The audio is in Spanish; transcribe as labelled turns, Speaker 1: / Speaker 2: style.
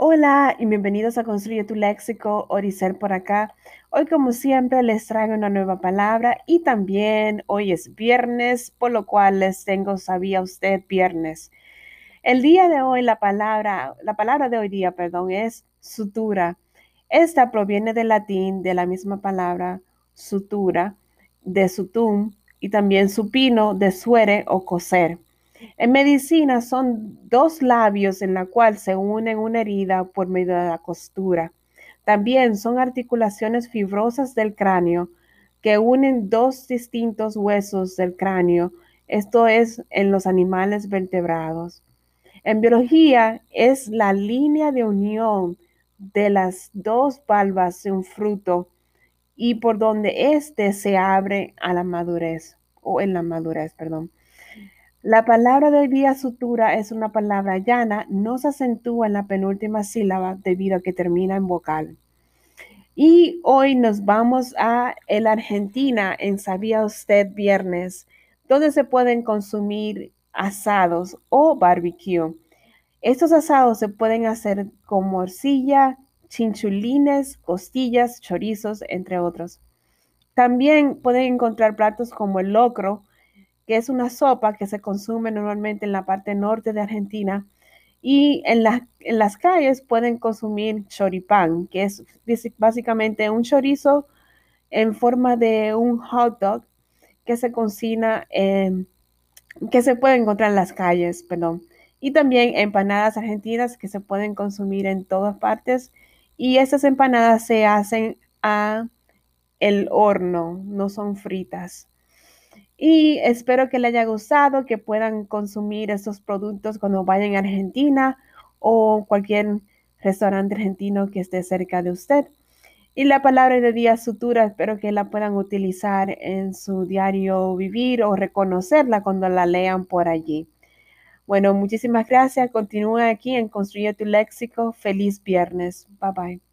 Speaker 1: Hola y bienvenidos a Construye tu Léxico, Oricel por acá. Hoy como siempre les traigo una nueva palabra y también hoy es viernes, por lo cual les tengo sabía usted viernes. El día de hoy la palabra, la palabra de hoy día, perdón, es sutura. Esta proviene del latín de la misma palabra sutura, de sutum y también supino, de suere o coser. En medicina son dos labios en la cual se unen una herida por medio de la costura. También son articulaciones fibrosas del cráneo que unen dos distintos huesos del cráneo. Esto es en los animales vertebrados. En biología es la línea de unión de las dos valvas de un fruto y por donde éste se abre a la madurez o en la madurez, perdón. La palabra de día sutura es una palabra llana, no se acentúa en la penúltima sílaba debido a que termina en vocal. Y hoy nos vamos a el Argentina en Sabía Usted Viernes, donde se pueden consumir asados o barbecue. Estos asados se pueden hacer con morcilla, chinchulines, costillas, chorizos, entre otros. También pueden encontrar platos como el locro, que es una sopa que se consume normalmente en la parte norte de Argentina. Y en, en las calles pueden consumir choripán, que es básicamente un chorizo en forma de un hot dog que se cocina, que se puede encontrar en las calles, perdón. Y también empanadas argentinas que se pueden consumir en todas partes. Y estas empanadas se hacen a el horno, no son fritas. Y espero que les haya gustado, que puedan consumir estos productos cuando vayan a Argentina o cualquier restaurante argentino que esté cerca de usted. Y la palabra de día sutura, espero que la puedan utilizar en su diario vivir o reconocerla cuando la lean por allí. Bueno, muchísimas gracias. Continúa aquí en Construye tu Léxico. Feliz viernes. Bye bye.